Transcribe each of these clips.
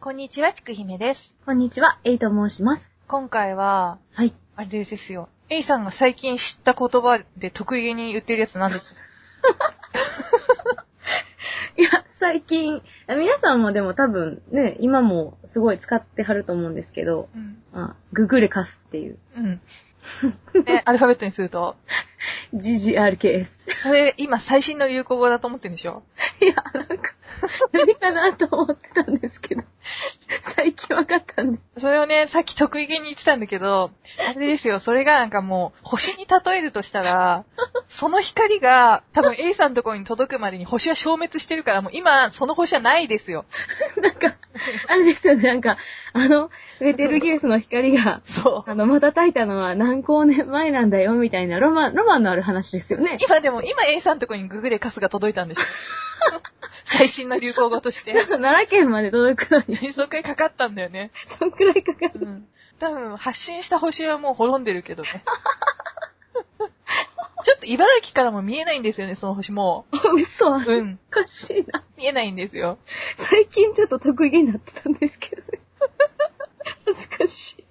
はい。こんにちは、ちくひめです。こんにちは、エイと申します。今回は、はい。あれですよ。エイさんが最近知った言葉で得意げに言ってるやつなんです いや、最近、皆さんもでも多分ね、今もすごい使ってはると思うんですけど、うん。あググレカスっていう、うん。ね、アルファベットにすると。GGRKS。それ、今最新の流行語だと思ってるんでしょ？いや、なんか、何かなと思ってたんですけど。それをね、さっき得意げに言ってたんだけど、あれですよ、それがなんかもう、星に例えるとしたら、その光が、多分 A さんのところに届くまでに星は消滅してるから、もう今、その星はないですよ。なんか、あれですよね、なんか、あの、ベテルギウスの光が、そう。あの、またたいたのは何光年前なんだよ、みたいな、ロマン、ロマンのある話ですよね。今でも、今 A さんのところにググレカスが届いたんですよ。最新の流行語として。奈良県まで届くのに、そっくらいかかったんだよね。そんくらいかかる。うん。多分、発信した星はもう滅んでるけどね。ちょっと茨城からも見えないんですよね、その星もう。る。うん。おかしいな。見えないんですよ。最近ちょっと得意になってたんですけどね。恥ずかしい。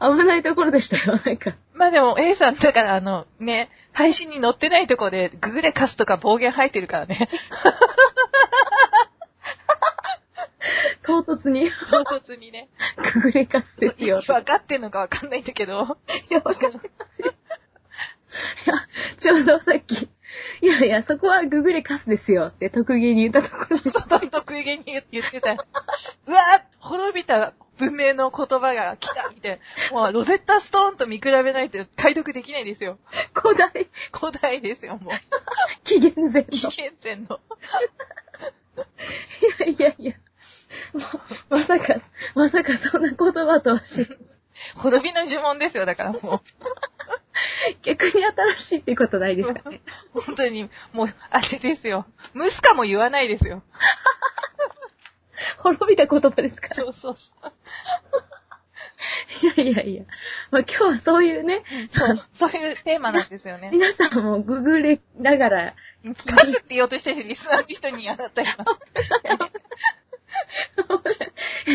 危ないところでしたよ、なんか。まあでも A さん、だからあの、ね、配信に載ってないとこでググレカスとか暴言吐いてるからね。唐突に、唐突にね。くぐれかすですよ。分かってんのか分かんないんだけど。いや、わかんない。いや、ちょうどさっき、いやいや、そこはググレカスですよって得意に言ったところでちょっと得意げに言言ってたよ。うわ滅びた文明の言葉が来たみたいな。もうロゼッタストーンと見比べないと解読できないですよ。古代、古代ですよ、もう。紀元前の。紀元前の。いやいやいや。もうまさか、まさかそんな言葉とは知ら 滅びの呪文ですよ、だからも逆に新しいってことないですかね。う。本当に、もう、あれですよ。ムスカも言わないですよ。滅びた言葉ですから。そうそうそう。いやいやいや。まあ今日はそういうね、そう、そういうテーマなんですよね。皆さんもググれながら、カスって言おうとしてるリスナーの人にあなた今。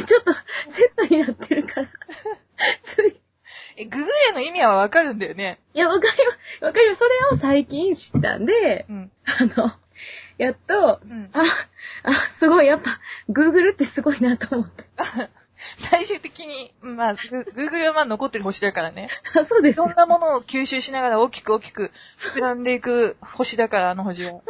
ちょっとセットになってるから。ついえ、ググレの意味はわかるんだよね。いや、わかります。わかります。それを最近知ったんで、うん。あの、やっと、うん。あ、あ、すごい、やっぱ、グーグルってすごいなと思って。最終的に、まあ、ググーグルはまあ残ってる星だからね。あ そうですよいろん。なものを吸収しながら大きく大きく膨らんでいく星だから、あの星は。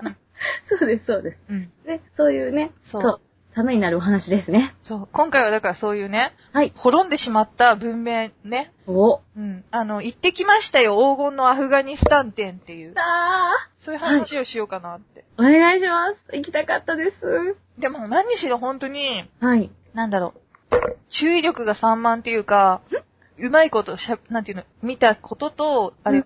そうです、そうです。うん。ね、そういうね、そうそう、ためになるお話ですね。そう。今回はだからそういうね、はい。滅んでしまった文明ね。お。うん。あの、行ってきましたよ、黄金のアフガニスタン展っていうさ。あ、そういう話をしようかなって。お願いします。行きたかったです。でも何にしろ本当に、はい。なんだろう。注意力が散漫っていうか、うまいことしゃ、なんていうの、見たことと、あれ、うん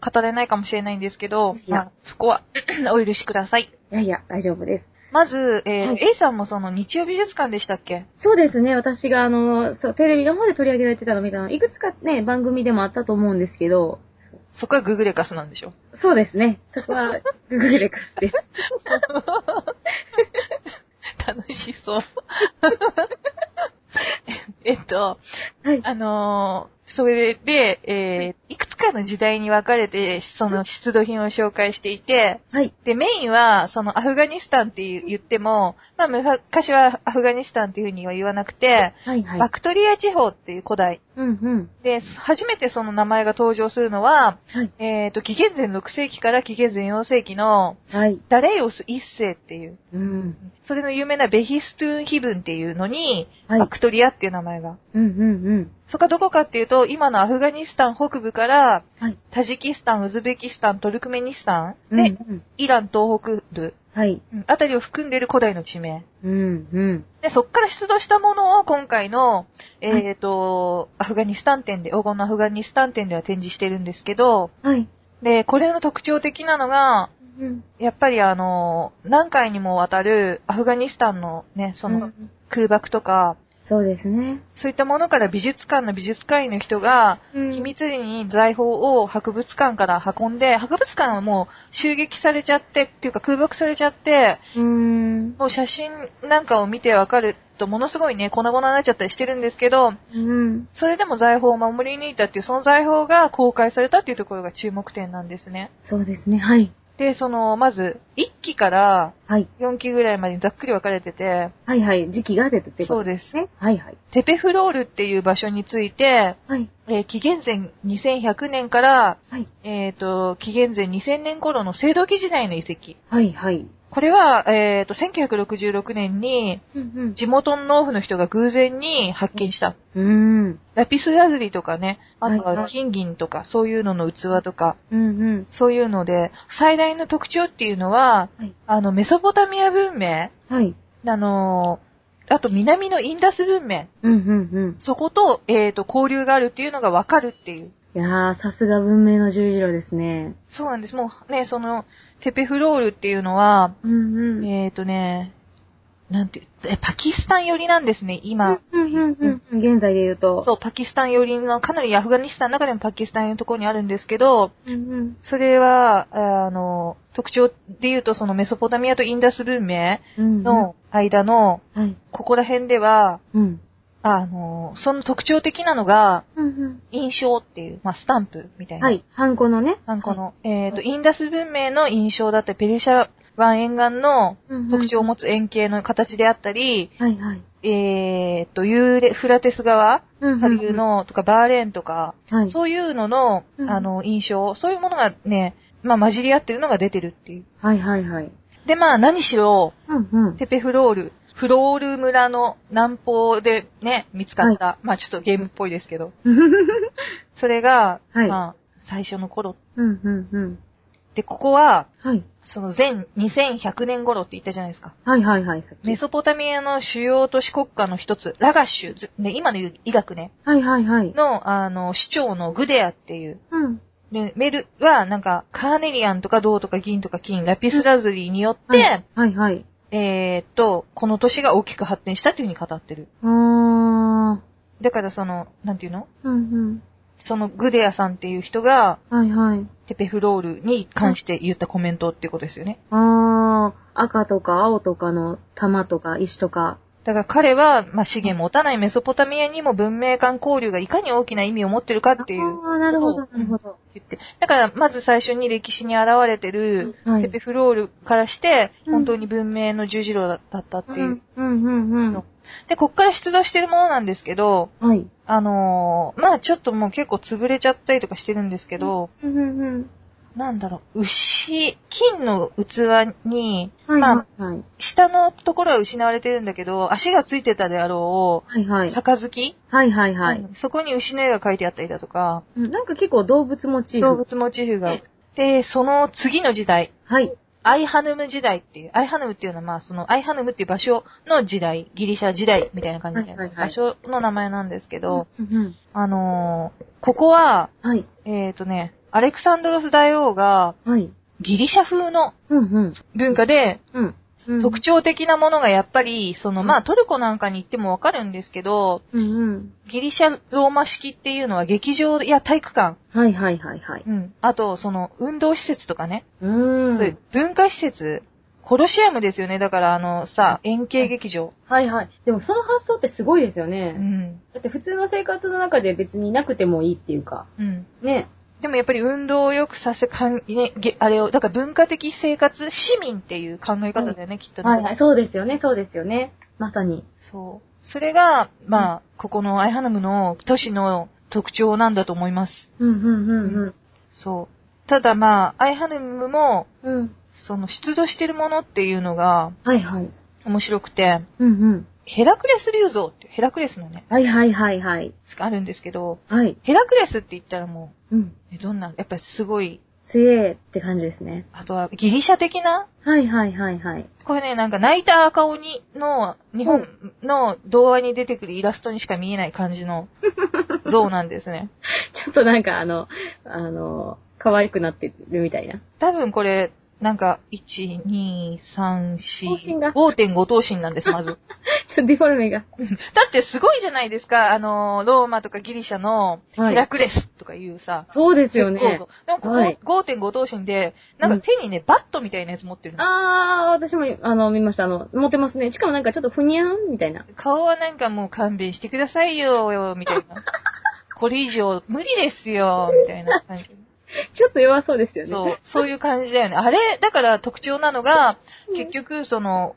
語れないかもしれないんですけど、いやまあ、そこは、お許しください。いやいや、大丈夫です。まず、えーはい A さんもその日曜美術館でしたっけ？そうですね、私があの、そう、テレビの方で取り上げられてたの見たの、いくつかね、番組でもあったと思うんですけど、そこはググレカスなんでしょ？そうですね、そこは、ググレカスです。楽しそう。えっと、はい。あのーそれで、えーいくつかの時代に分かれて、その出土品を紹介していて、はい。で、メインは、そのアフガニスタンって言っても、まあ、昔はアフガニスタンっていうふうには言わなくて、はい、はいバ。クトリア地方っていう古代。うん、うん。で、初めてその名前が登場するのは、はい。えっ、と、紀元前6世紀から紀元前4世紀のはい。ダレイオス1世っていう、うん。それの有名なベヒストゥーン碑文っていうのに、はいバクトリアっていう名前が。うん、うん、うん。そこはどこかっていうと、今のアフガニスタン北部から、はい。タジキスタン、ウズベキスタン、トルクメニスタン、うん、うで、ん。イラン東北部、はい。うんあたりを含んでいる古代の地名。うん、うん。で、そっから出土したものを今回の、えっ、と、アフガニスタン展で、黄金のアフガニスタン展では展示してるんですけど、はい。で、これの特徴的なのが、うん。やっぱりあの、何回にもわたるアフガニスタンのね、そのうん空爆とか、そうですね。そういったものから美術館の美術館員の人が、うん秘密裏に財宝を博物館から運んで、博物館はもう襲撃されちゃって、っていうか空爆されちゃって、うーん。もう写真なんかを見てわかると、ものすごいね、粉々になっちゃったりしてるんですけど、うん。それでも財宝を守り抜いたっていう、その財宝が公開されたっていうところが注目点なんですね。そうですね。はい。で、その、まず、1期からはい。4期ぐらいまでにざっくり分かれてて、はいはい。時期が出てってそうです。ね。はいはい。テペフロールっていう場所について、はい。えー紀元前2100年から、はい。えっ、と、紀元前2000年頃の青銅器時代の遺跡。はいはい。これは、えっ、と、1966年に、うん地元の農夫の人が偶然に発見した。うん。ラピスラズリとかね、あとは金銀とか、そういうのの器とか、うんうん。そういうので、最大の特徴っていうのは、はい。あの、メソポタミア文明、はい。あのーあと南のインダス文明、うんうんうん。そこと、えっ、と、交流があるっていうのがわかるっていう。いやー、さすが文明の十字路ですね。そうなんです。もうね、その、テペフロールっていうのは、うんうん。えっ、とね、なんていう、え、パキスタン寄りなんですね、今。うんうんうんうん。現在で言うと。そう、パキスタン寄りの、かなりアフガニスタンの中でもパキスタンのところにあるんですけど、うんうん。それは、あの、特徴で言うと、そのメソポタミアとインダス文明うん。の間の、はい。ここら辺では、うん。あの、その特徴的なのが、うんうん。印象っていう、まあ、スタンプみたいな。はい。ハンコのね。ハンコの、えっ、と、インダス文明の印象だったり、ペルシャ湾沿岸の特徴を持つ円形の形であったり、はいはい。えっ、と、ユーレ、フラテス川、うんうん下流の、とか、バーレーンとか、はい。そういうのの、うんあの、印象、そういうものがね、まあ、混じり合ってるのが出てるっていう。はいはいはい。で、まあ、何しろ、うんうん。テペフロール、フロール村の南方でね、見つかった、まあ、ちょっとゲームっぽいですけど、それが、はいまあ、最初の頃。うんうんうん。で、ここは、はい。その前2100年頃って言ったじゃないですか。はいはいはい。メソポタミアの主要都市国家の一つ、ラガッシュ、ずね、今の医学ね、はいはいはい。の、あの、市長のグデアっていう、うん。で、メルは、なんか、カーネリアンとか銅とか銀とか金、ラピスラズリによって、はいはいはい。えーっと、この都市が大きく発展したっていう風に語ってる。あー。だからその、なんていうの？うんうん。そのグデアさんっていう人が、はいはい。テペフロールに関して言ったコメントっていうことですよね。あー。赤とか青とかの玉とか石とか。だから彼は、まあ、資源持たないメソポタミアにも文明間交流がいかに大きな意味を持ってるかっていうあー、なるほど、ことをなるほど。言って。だから、まず最初に歴史に現れてる、はいテペフロールからして、うん本当に文明の十字路だったっていう。うん、うん、うん、うん。で、こっから出土してるものなんですけど、はい。あのーまあちょっともう結構潰れちゃったりとかしてるんですけど、うん、うん、うん。なんだろう、牛、金の器に、はい、まあ、はい、はい。下のところは失われてるんだけど、足がついてたであろはい、はう、い。杯、はい、はい、はい。そこに牛の絵が描いてあったりだとか、うんなんか結構動物モチーフ。動物モチーフが。で、その次の時代、はい。アイハヌム時代っていう、アイハヌムっていうのはまあそのアイハヌムっていう場所の時代、ギリシャ時代みたいな感じで、はいはいはい場所の名前なんですけど、うん、うん。あのーここは、はい。えっ、とね、アレクサンドロス大王がはい。ギリシャ風のうん、うん。文化で、うん。うん特徴的なものがやっぱり、その、まあ、トルコなんかに行ってもわかるんですけど、うん、うん。ギリシャローマ式っていうのは劇場や体育館、はい、はい、はい、はい。うん。あと、その、運動施設とかね、うーん。そういう文化施設、コロシアムですよね。だから、あの、さ、円形劇場。はい、はい。でもその発想ってすごいですようね。ん。だって普通の生活の中で別になくてもいいっていうか。うん。ね。でもやっぱり運動を良くさせ、かん、ね、げあれを、だから文化的生活、市民っていう考え方だよね、きっとね。はい、はい。そうですよね、そうですよね。まさに。そう。それが、まあ、ここのアイハナムの都市の特徴なんだと思います。うん、うん、うん、そう。ただまあ、アイハナムも、うん。うん。その出土してるものっていうのがはい、はい。面白くて、うん、うん。ヘラクレス竜像っていうヘラクレスのね、はい、はい、はい、はい。あるんですけど、はい。ヘラクレスって言ったらもうん。う、えどんな、やっぱりすごい、強えって感じですね。あとはギリシャ的な？はい、はい、はい、はい。これね、なんか泣いた赤鬼の日本の童話に出てくるイラストにしか見えない感じの 像なんですね。ちょっとなんかあの、あの、可愛くなってるみたいな。多分これ、なんか、1、2、3、4、頭身が5.5頭身なんです、まず。ち ちょっとディフォルメが。だってすごいじゃないですか。あの、ローマとかギリシャのはいヘラクレスとかいうさ。そうですよね絶好。像でもここ、はい5.5頭身で、なんか手にね、バットみたいなやつ持ってるの。あー、私も、あの、見ました。あの、持ってますね。しかもなんかちょっとふにゃんみたいな。顔はなんかもう勘弁してくださいよ、みたいな。これ以上無理ですよ、みたいな感じ。ちょっと弱そうですよね。そう、そういう感じだよね。あれ、だから特徴なのが、結局、その、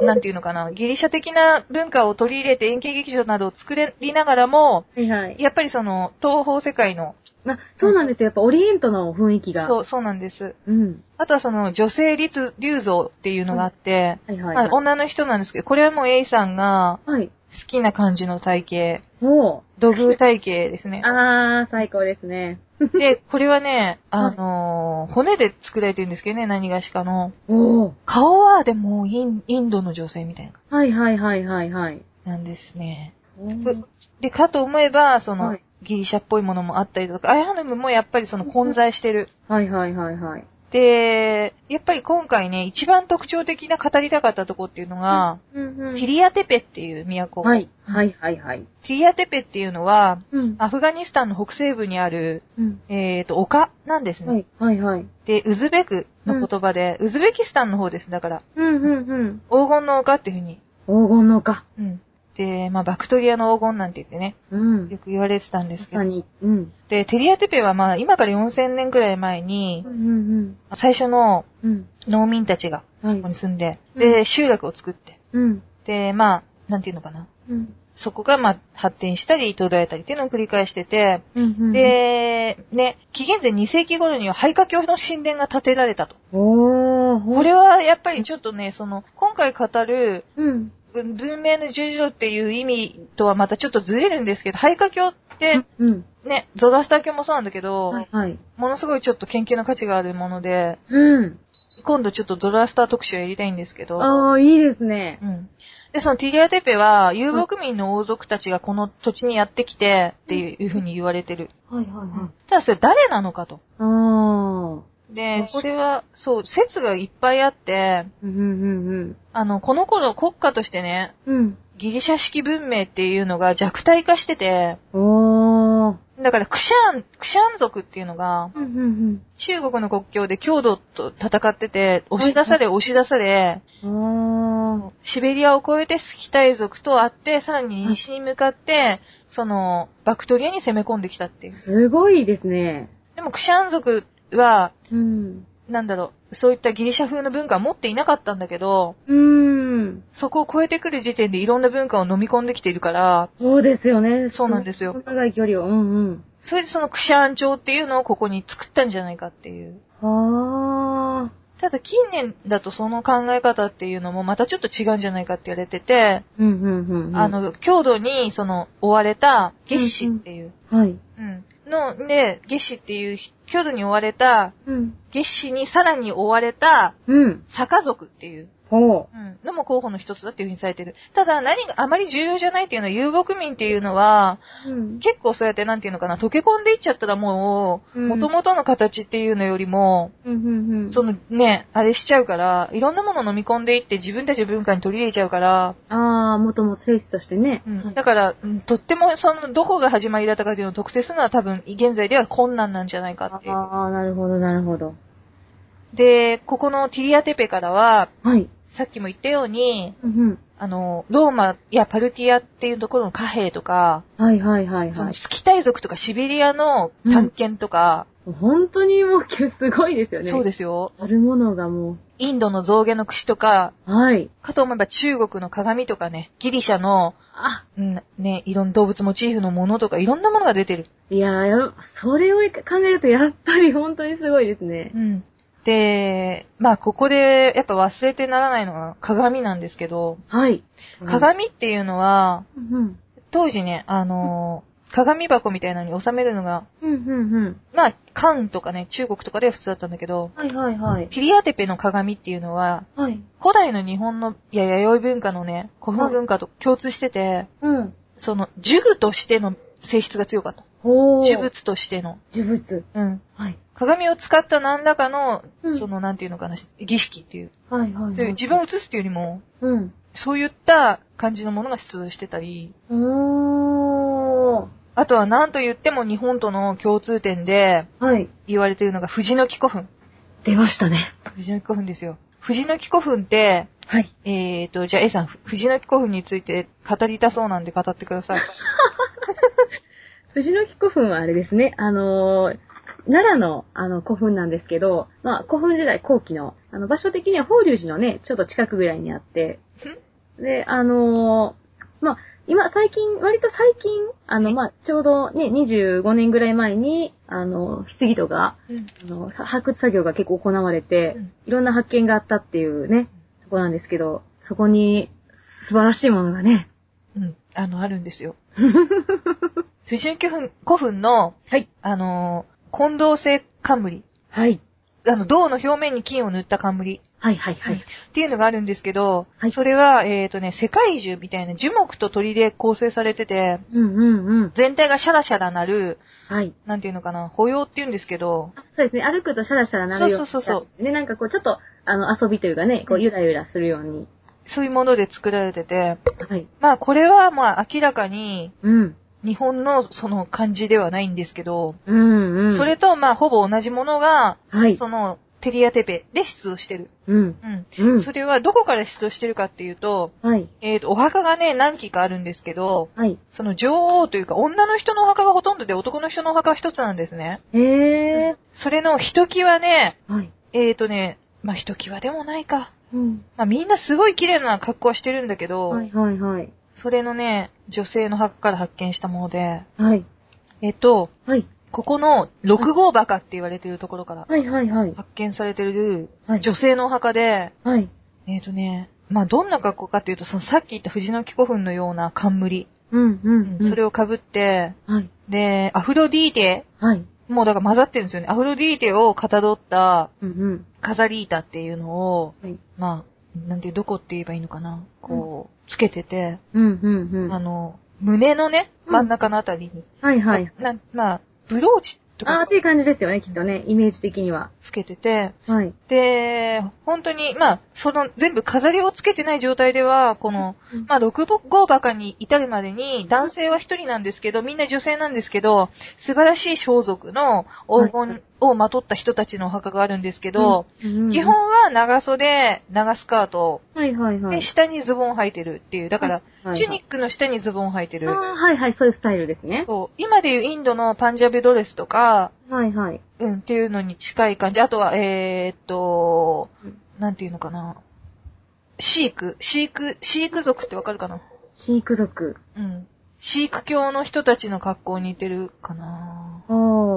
なんていうのかな、ギリシャ的な文化を取り入れて円形劇場などを作りながらも、はいはい。やっぱりその、東方世界の、あ、そうなんですよ。やっぱオリエントの雰囲気が。そう、そうなんです。う。うん。あとはその、女性立流像っていうのがあって、はいはい、まあはい。女の人なんですけど、これはもう A さんがはい。好きな感じの体型、お土偶体型ですねー。。あー、最高ですね。で、これはね、あのー骨で作られてるんですけどね、何がしかの。おー。顔はでもインインドの女性みたいなはいはいはいはいはい。なんですね。で、かと思えば、その、はいギリシャっぽいものもあったりとか、アイハヌムもやっぱりその混在してる。はいはいはいはい。で、やっぱり今回ね、一番特徴的な語りたかったとこっていうのが、うんうんティリアテペっていう都。はい。はいはいはい。ティリアテペっていうのは、うん。アフガニスタンの北西部にある、うん。えっ、と、丘なんですね。はいはいはい。で、ウズベクの言葉で、ウズベキスタンの方です。だから、うんうんうん。黄金の丘っていうふうに。黄金の丘。うん。で、まあ、バクトリアの黄金なんて言ってね、うん。よく言われてたんでけど。ますさに。うん。で、テリアテペはまあ、今から4000年くらい前にう、ん最初のうん。うん。農民たちがはいそこに住んで、うんで、集落を作って、うん。で、まあ、なんていうのかな。うん。そこがまあ、発展したり、途絶えたりっていうのを繰り返してて、うん。、で、ね、紀元前2世紀頃には廃家教の神殿が建てられたと。これはやっぱりちょっとね、その、今回語るうん。文文明の十字路っていう意味とはまたちょっとずれるんですけど、廃家教って、うん。ね、ゾラスター教もそうなんだけど、はいはい。ものすごいちょっと研究の価値があるもので、うん。今度ちょっとゾラスター特集をやりたいんですけど、あー、いいですねう。ん。で、そのティリアテペは、遊牧民の王族たちがこの土地にやってきて、っていうふうに言われてる。はいはいはい。ただそれ誰なのかと。あー。で、これは、そう、説がいっぱいあって、うんうんあの、この頃国家としてね、うんうん。ギリシャ式文明っていうのが弱体化してて。だからクシャン、クシャン族っていうのが、うんうん中国の国境で強度と戦ってて、押し出され押し出され。シベリアを越えてスキタイ族と会って、さらに西に向かって、その、バクトリアに攻め込んできたっていう。すごいですね。でもクシャン族は、うん。なんだろう、そういったギリシャ風の文化は持っていなかったんだけど、うーん。そこを越えてくる時点でいろんな文化を飲み込んできているから、そうですよね。そうなんですよ長い距離を。うんうん。それでそのクシャン朝っていうのをここに作ったんじゃないかっていう。はただ近年だとその考え方っていうのもまたちょっと違うんじゃないかって言われてて、ー。うんうんうんうん。あ、の、郷土にその追われた月子っていう、はい。うん。の、で、月子っていう郷土に追われた、うん。月子にさらに追われた、うん。坂族っていう、ほうん、のも候補の一つだっていうふうにされてる。ただ何があまり重要じゃないっていうのは遊牧民っていうのは、う。うん。結構そうやってなんていうのかな、溶け込んでいっちゃったらもう、うん元々の形っていうのよりも、うんうんうん。そのね、あれしちゃうから、いろんなものを飲み込んでいって自分たちの文化に取り入れちゃうから、ああ、もともと性質としてね。うんだから、うんとってもその、どこが始まりだったかっていうのを特定するのは多分、現在では困難なんじゃないかっていう。ああ、なるほど、なるほど。で、ここのティリアテペからは、はい。さっきも言ったように、うんあの、ローマやパルティアっていうところの貨幣とか、うん。はいはいはいはい。そのスキタイ族とかシベリアの探検とか、本当にもうすごいですよね。。そうですすよ。あるものがもインドの象牙の櫛とか、う。はい。かと思えば中国の鏡とかね、ギリシャの、あ、うん、ね、いろんな動物モチーフのものとか、いろんなものが出てる。いやーや、それを考えるとやっぱり本当にすごいですねう。ん。で、まあ、ここで、やっぱ忘れてならないのが鏡なんですけど、はい。鏡っていうのは、うんうん。当時ね、あのー鏡箱みたいなのに収めるのが、うんうんうん。まあ、漢とかね、中国とかでは普通だったんだけど、はいはいはい。ティリアテペの鏡っていうのは、はい。古代の日本の、いや、弥生文化のね、古墳文化と共通してて、うん。その、呪具としての性質が強かった。呪物としての。呪物。うん。はい。鏡を使った何らかの、うんその、なんていうのかな、儀式っていう。はいはいはい。そういう自分を映すっていうよりも、うん。そういった感じのものが出土してたり、おー。あとは何と言っても日本との共通点ではい。言われているのが藤の木古墳。出ましたね。藤の木古墳ですよ。藤の木古墳って、はい。えーと、じゃあ A さん、藤の木古墳について語りたそうなんで語ってください。藤の木古墳はあれですね、あのー奈良の、あの、古墳なんですけど、まあ、古墳時代後期の、あの、場所的には法隆寺のね、ちょっと近くぐらいにあって、で、あのーまあ、今、最近、割と最近、あの、まあ、ちょうどね、25年ぐらい前に、あの、棺とか、うん。あの、さ発掘作業が結構行われて、うん。いろんな発見があったっていうね、とこなんですけど、そこに素晴らしいものがね、うん、あの、あるんですよ。藤の木古墳古墳の、はい。あのー近銅製冠。はい。あの、銅の表面に金を塗った冠。はいはいはい。っていうのがあるんですけど、はいそれは、えっ、とね、世界樹みたいな樹木と鳥で構成されてて、うんうんうん。全体がシャラシャラなる、はい。なんていうのかな、歩揺っていうんですけど、そうですね。歩くとシャラシャラなるようにそうそうそうう。ね、なんかこう、ちょっと、あの、遊びというかね、こう、ゆらゆらするように。そういうもので作られてて、はい。まあこれはまあ明らかにうん。日本のその漢字ではないんですけど、うんうん。それとまあほぼ同じものが、はい。そのティリヤテペで出土してる。うん。うん。うん。それはどこから出土してるかっていうと、はい。えっ、と、お墓がね、何基かあるんですけど、はい。その女王というか女の人のお墓がほとんどで男の人のお墓は一つなんですね。へえ。それのひときわね、はい。えっ、とね、まあひときわでもないか。うん。まあみんなすごい綺麗な格好はしてるんだけど、はいはいはい。それのね、女性の墓から発見したもので、はい。えっ、と、はい。ここの六号墓って言われてるところからはいはいはい。発見されてるはい。女性のお墓で、はい。えっ、とね、まあどんな格好かっていうと、そのさっき言った藤の木古墳のような冠、うんうんうん。それを被って、はい。で、アフロディーテ、はい。もうだから混ざってるんですよね。アフロディーテをかたどったうんうん。カザリータっていうのを、はい。まあ、なんていう、どこって言えばいいのかな。こう、つけてて、うんうんうん。あの、胸のね、うん真ん中のあたりに、はいはい。な、まあ、ブローチとかあーっていう感じですよね、きっとね、イメージ的には。つけてて、はい。で、本当に、まあ、その全部飾りをつけてない状態では、この、まあ、六号墓に至るまでに、男性は一人なんですけど、みんな女性なんですけど、素晴らしい装束の黄金をまとった人たちのお墓があるんですけど、うん、基本は長袖、長スカート、はいはいはい。で、下にズボン履いてるっていう、だから、はいチュニックの下にズボン履いてる。ああ、はいはい、そういうスタイルですね。そう。今でいうインドのパンジャビドレスとか、はいはい。うん、っていうのに近い感じ。あとは、えー、っとうん、なんていうのかな。シーク、シーク、シーク族ってわかるかな？シーク族。うん。シーク教の人たちの格好に似てるかなおー。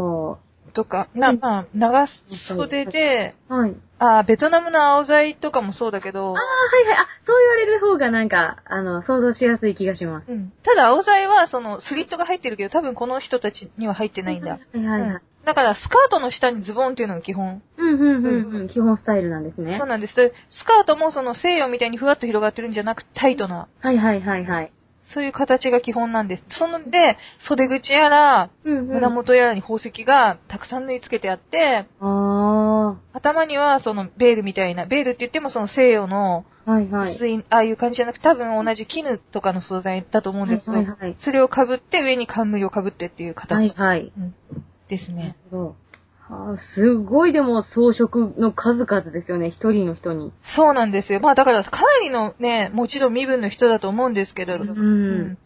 とか、な、うんまあ、長袖で、はい。あーベトナムの青材とかもそうだけどああ、、はいはい。あ、そう言われる方がなんか、あの、想像しやすい気がします。うん。ただ青材は、その、スリットが入ってるけど、多分この人たちには入ってないんだ。はいはいはい。だから、スカートの下にズボンっていうのが基本。うんうんうんうん。基本スタイルなんですねそう。なんです。で、スカートもその西洋みたいにふわっと広がってるんじゃなく、タイトな、はいはいはいはい。そういう形が基本なんです。そので、袖口やら、うんうん。胸元やらに宝石がたくさん縫い付けてあって、あ頭にはそのベールみたいな、ベールって言ってもその西洋のい、ああいう感じじゃなくて、多分同じ絹とかの素材だと思うんですけど、はいはいはいそれを被って上に冠を被ってっていう形、はいはい。うんですね。なるほど。はあ、すごいでも装飾の数々ですよね、一人の人に。そうなんですよ。まあだからかなりのね、もちろん身分の人だと思うんですけど、うん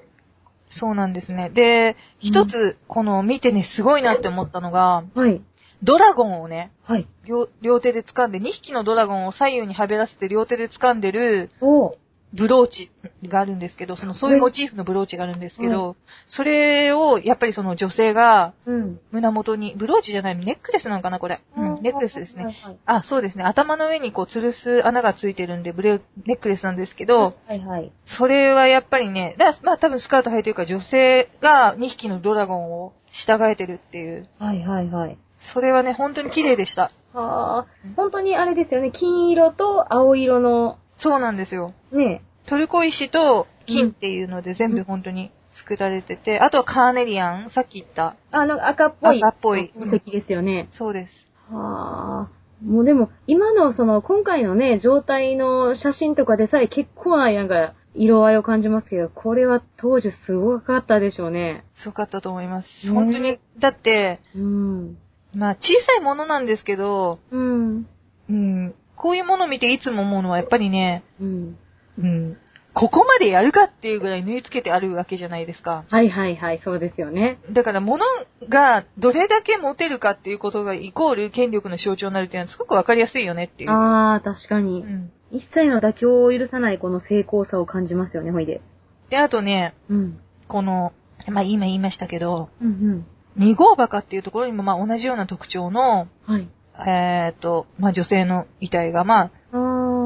そうなんですね。で、一つ、この見てね、すごいなって思ったのが、はい。ドラゴンをね、はい。両両手で掴んで、2匹のドラゴンを左右にはべらせて両手で掴んでるおうブローチがあるんですけど、その、そういうモチーフのブローチがあるんですけど、それを、やっぱりその女性がうん。胸元に、ブローチじゃない、ネックレスなのかな、これ。うん、ネックレスですね。はいはいあ、そうですね。頭の上にこう、吊るす穴がついてるんで、ブレ、ネックレスなんですけど、はいはい。それはやっぱりね、だまあ多分スカート履いてるから女性が2匹のドラゴンを従えてるっていう。はいはいはい。それはね、本当に綺麗でした。はあ、本当にあれですよね、金色と青色の、そうなんですよ。ね、トルコ石と金っていうので全部本当に作られてて、あとはカーネリアン、さっき言った。あの赤っぽい。赤っぽい宝石ですよね。そうです。はあ。もうでも、今のその、今回のね、状態の写真とかでさえ結構な、なんか、色合いを感じますけど、これは当時すごかったでしょうね。すごかったと思います。ね本当に、だって、うん。まあ小さいものなんですけど、うん。うん、こういうものを見ていつも思うのはやっぱりね、うん。うん、ここまでやるかっていうぐらい縫い付けてあるわけじゃないですか。はいはいはい、そうですよね。だから物がどれだけ持てるかっていうことがイコール権力の象徴になるっていうのはすごくわかりやすいよねっていう。あー、確かうに。ん、一切の妥協を許さないこの成功さを感じますよね、ほいで。で、あとね、うん。この、まあ今言いましたけど、うん二号バカっていうところにもまあ同じような特徴の、うん。はい。えっ、と、まあ女性の遺体が、ま。あ、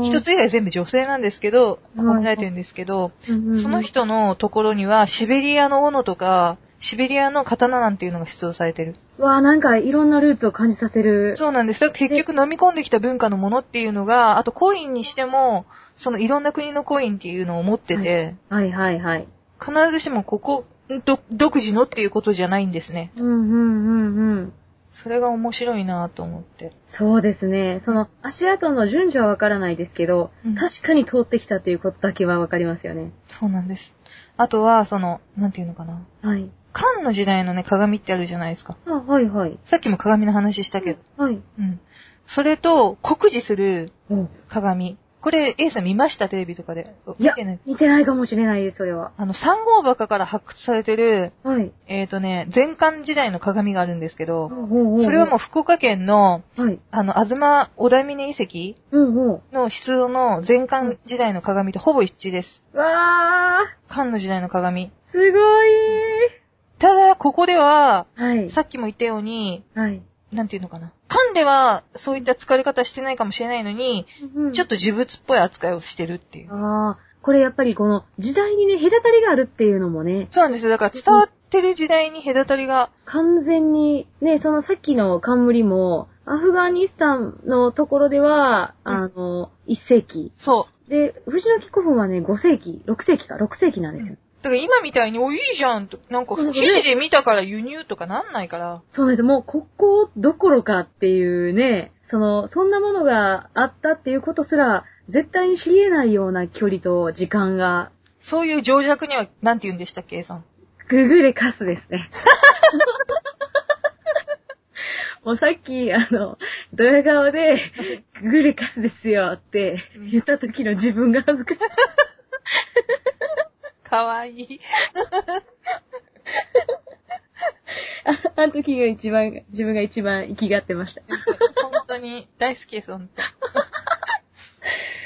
一つ以外全部女性なんですけど、うん褒められてるんですけど、その人のところにはシベリアの斧とか、シベリアの刀なんていうのが出土されてる。うわーなんかいろんなルーツを感じさせる。そうなんです。結局飲み込んできた文化のものっていうのが、あとコインにしても、そのいろんな国のコインっていうのを持ってて、はいはいはい。必ずしもここ、ど独自のっていうことじゃないんですね。うんうんうんうん。それが面白いなと思って。そうですね。その足跡の順序はわからないですけど、うん確かに通ってきたということだけはわかりますよね。そうなんです。あとは、その、なんていうのかな。はい。漢の時代のね、鏡ってあるじゃないですか。あ、はいはい。さっきも鏡の話したけど。はい。うん。それと、酷似するお鏡。これ、A さん見ました？テレビとかで。いや見てない。似てないかもしれないです、それは。あの、三号墓から発掘されてる、はい。えっ、とね、前漢時代の鏡があるんですけど、それはもう福岡県の、う。はい。あの、東小田峰遺跡うんほの出土の前漢時代の鏡とほぼ一致です。う。わ漢の時代の鏡。ー、すごいただ、ここでは、ー。はい。さっきも言ったように、はい。なんていうのかな。漢では、そういった使われ方してないかもしれないのに、うんちょっと呪物っぽい扱いをしてるっていう。ああ、これやっぱりこの時代にね、隔たりがあるっていうのもね、そうなんですよ。だから伝わってる時代に隔たりが、完全に、ね、そのさっきの冠も、アフガニスタンのところでは、うんあの、1世紀。そで、藤の木古墳はね、5世紀、6世紀か、6世紀なんですよ。う。だから今みたいに、お、いいじゃんと、なんか、記事で見たから輸入とかなんないから。そうです。もう、ここどころかっていうね、その、そんなものがあったっていうことすら、絶対に知り得ないような距離と時間が、そういう情弱には、なんて言うんでしたっけ、A さん。ググレカスですね。もうさっき、あの、ドヤ顔で、ググレカスですよって言った時の自分が恥ずかしい。かわいい。ああの時が一番、自分が一番生きがってました。本当に、大好きです、本当。本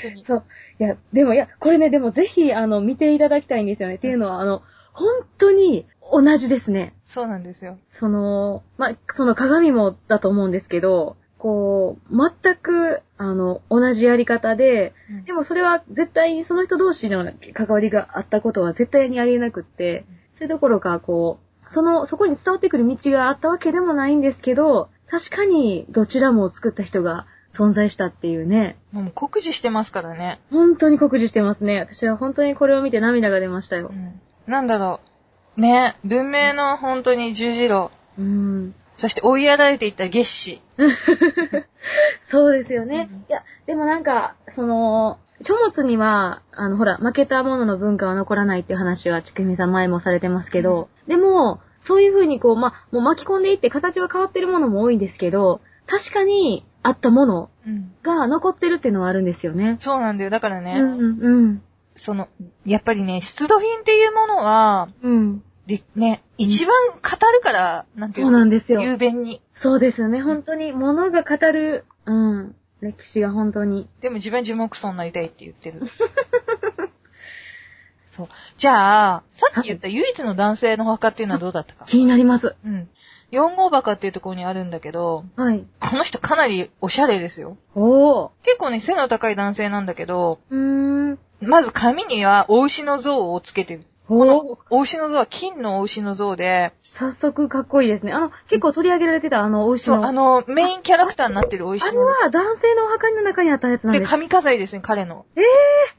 当にそう。いや、でも、いや、これね、でもぜひ、あの、見ていただきたいんですよね。っていうのは、あの、本当に同じですね。そうなんですよ。その、まあ、その鏡もだと思うんですけど、こう、全く、あの、同じやり方で、うんでもそれは絶対にその人同士の関わりがあったことは絶対にありえなくって、それどころか、こう、その、そこに伝わってくる道があったわけでもないんですけど、確かにどちらも作った人が存在したっていうね、もう酷似してますからね。本当に酷似してますね。私は本当にこれを見て涙が出ましたよう。ん。なんだろう。ね、文明の本当に十字路。うん。そして追いやられていった月子。そうですよね。うんいや、でもなんか、その、書物には、あの、ほら、負けたものの文化は残らないっていう話は、ちくみさん前もされてますけど、でも、そういう風にこう、ま、もう巻き込んでいって形は変わってるものも多いんですけど、確かに、あったものうん。が残ってるっていうのはあるんですよね。そうなんだよ。だからね、うん、うん、その、やっぱりね、出土品っていうものは、うん。で、ね、一番語るから、なんていうそうのなんですよ。雄弁に。そうですよね。本当に、物が語る、うん。歴史が本当に。でも自分は樹木葬になりたいって言ってる。そう。じゃあ、さっき言った唯一の男性のお墓っていうのはどうだったか？気になります。うん。四号墓っていうところにあるんだけど、はい。この人かなりおしゃれですよ。おー。結構ね、背の高い男性なんだけど、うーん。まず髪にはお牛の像をつけてる。こ。のお牛の像は金のお牛の像で、早速かっこいいですね。あの、結構取り上げられてたあの、お牛そう、の。あの、メインキャラクターになってるお牛あれの像。は男性のお墓の中にあったやつなんで、です。髪飾りですね、彼の。え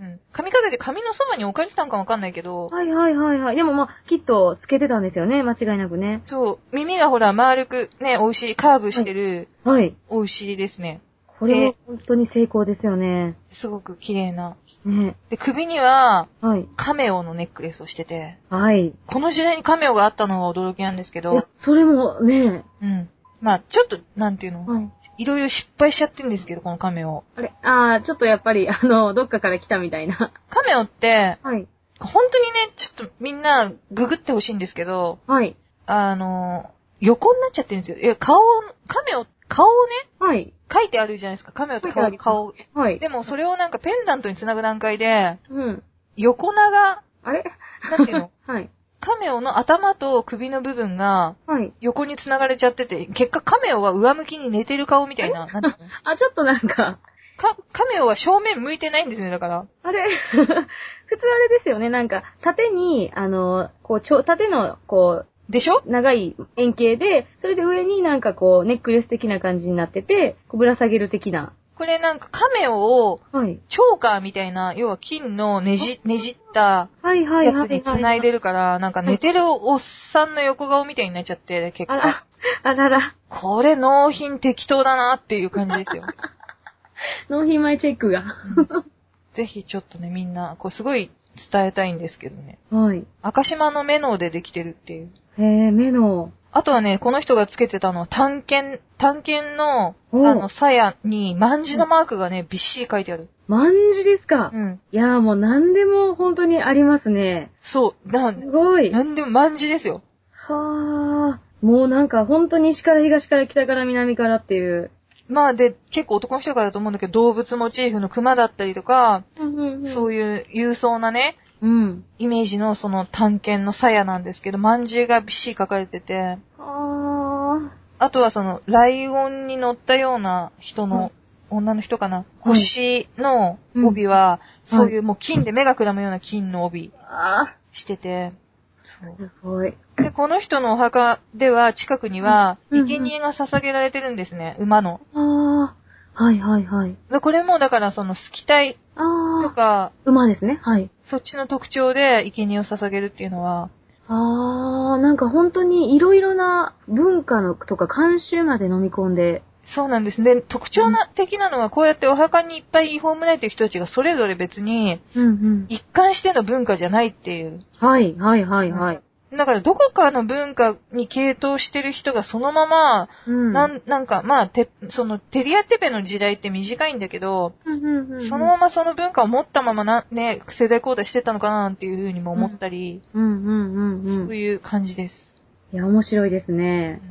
うん。髪飾りで髪のそばに置かれてたんかわかんないけどー、、はいはいはいはい。でもまあ、きっとつけてたんですよね。間違いなくね。そう、耳がほら丸くね、お牛、カーブしてるはい。お牛ですね。これは本当に成功ですよね。すごく綺麗な。ね。で、首には、はい。カメオのネックレスをしてて、はい。この時代にカメオがあったのが驚きなんですけいやど、、それもね、うん。まあちょっと、なんていうの、はい。いろいろ失敗しちゃってるんですけど、このカメオ。あれ、あー、ちょっとやっぱり、あの、どっかから来たみたいな。カメオって、はい。本当にね、ちょっとみんなググってほしいんですけど、はい。あの、横になっちゃってるんですよ。いや、顔、カメオ、顔をね、はい。書いてあるじゃないですか。カメオって顔、顔。はい。でもそれをなんかペンダントにつなぐ段階で、うん。横長、あれ？なんていうの？はい。カメオの頭と首の部分がはい。横に繋がれちゃってて、結果カメオは上向きに寝てる顔みたいな。な あ、ちょっとなんか、か、カメオは正面向いてないんですね、だから。あれ？普通あれですよね。なんか、縦に、あの、こう、ちょ、縦の、こう、でしょ？長い円形で、それで上になんかこう、ネックレス的な感じになってて、こうぶら下げる的な。これなんかカメオを、はい。チョーカーみたいな、要は金のねじ、ねじったはいはいはい、やつに繋いでるから、なんか寝てるおっさんの横顔みたいになっちゃって、結構。あら、あらら、これ納品適当だなっていう感じですよ。納品前チェックが。ぜひちょっとね、みんな、こうすごい伝えたいんですけどね。はい。赤島のメノウでできてるっていう。へえ、目の、あとはね、この人がつけてたのは探検、探検の、あの、鞘に、万字のマークがね、びっしり書いてある。万字ですか。うん。いやーもう何でも本当にありますね。そう、な、すごい。なんでも万字ですよ。はー。もうなんか本当に西から東から北から南からっていう。まあで、結構男の人からだと思うんだけど、動物モチーフの熊だったりとか、うんそういう勇壮なね、うん。イメージのその探検の鞘なんですけど、万字がびっしり書かれてて、ああとはその、ライオンに乗ったような人の、女の人かな、腰の帯は、うん。そういうもう金で目がくらむような金の帯してて。すごい。で、この人のお墓では、近くには、うん生贄が捧げられてるんですね、馬の。あー。はいはいはい。でこれもだからその、スキタイ。とか、馬ですね。はい。そっちの特徴で生贄を捧げるっていうのは、あー、なんか本当にいろいろな文化のとか慣習まで飲み込んで。そうなんですね。特徴な的なのは、こうやってお墓にいっぱい葬られてる人たちがそれぞれ別に、うんうん。一貫しての文化じゃないっていう。はいはいはいはい。だから、どこかの文化に傾倒してる人がそのまま、うん。なん、なんか、まあ、て、その、テリアテペの時代って短いんだけど、うんうんうんうんそのままその文化を持ったままな、ね、世代交代してたのかなっていうふうにも思ったり、うんうんうんう。そうんいう感じです。いや、面白いですね。